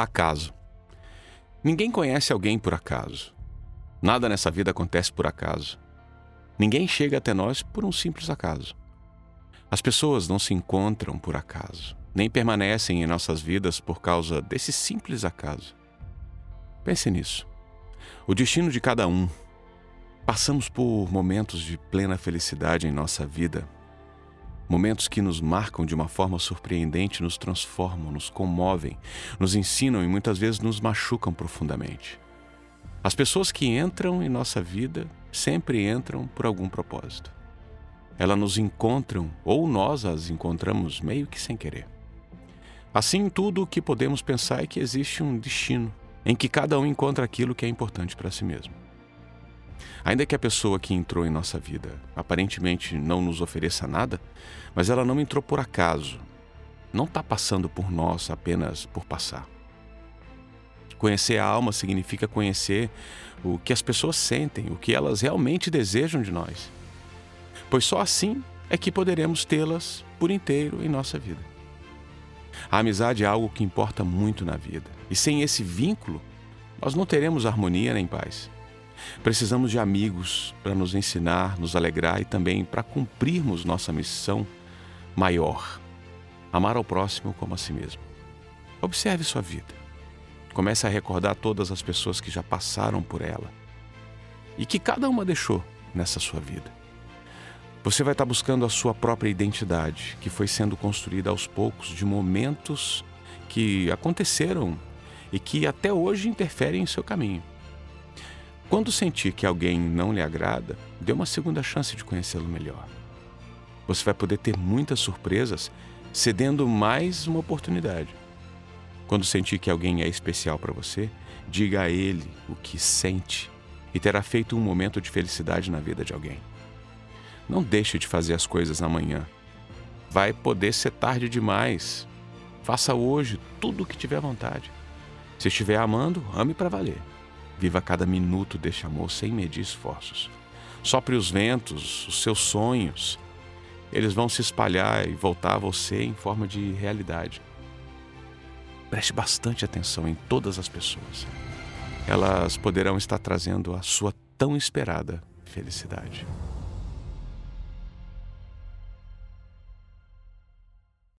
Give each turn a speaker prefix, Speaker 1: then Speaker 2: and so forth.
Speaker 1: Acaso. Ninguém conhece alguém por acaso. Nada nessa vida acontece por acaso. Ninguém chega até nós por um simples acaso. As pessoas não se encontram por acaso, nem permanecem em nossas vidas por causa desse simples acaso. Pense nisso. O destino de cada um. Passamos por momentos de plena felicidade em nossa vida Momentos que nos marcam de uma forma surpreendente, nos transformam, nos comovem, nos ensinam e muitas vezes nos machucam profundamente. As pessoas que entram em nossa vida sempre entram por algum propósito. Elas nos encontram ou nós as encontramos meio que sem querer. Assim, tudo o que podemos pensar é que existe um destino em que cada um encontra aquilo que é importante para si mesmo. Ainda que a pessoa que entrou em nossa vida aparentemente não nos ofereça nada, mas ela não entrou por acaso. Não está passando por nós apenas por passar. Conhecer a alma significa conhecer o que as pessoas sentem, o que elas realmente desejam de nós. Pois só assim é que poderemos tê-las por inteiro em nossa vida. A amizade é algo que importa muito na vida, e sem esse vínculo, nós não teremos harmonia nem paz. Precisamos de amigos para nos ensinar, nos alegrar e também para cumprirmos nossa missão maior: amar ao próximo como a si mesmo. Observe sua vida. Comece a recordar todas as pessoas que já passaram por ela e que cada uma deixou nessa sua vida. Você vai estar buscando a sua própria identidade, que foi sendo construída aos poucos de momentos que aconteceram e que até hoje interferem em seu caminho. Quando sentir que alguém não lhe agrada, dê uma segunda chance de conhecê-lo melhor. Você vai poder ter muitas surpresas cedendo mais uma oportunidade. Quando sentir que alguém é especial para você, diga a ele o que sente e terá feito um momento de felicidade na vida de alguém. Não deixe de fazer as coisas amanhã. Vai poder ser tarde demais. Faça hoje tudo o que tiver vontade. Se estiver amando, ame para valer. Viva cada minuto deste amor sem medir esforços. Sopre os ventos, os seus sonhos. Eles vão se espalhar e voltar a você em forma de realidade. Preste bastante atenção em todas as pessoas. Elas poderão estar trazendo a sua tão esperada felicidade.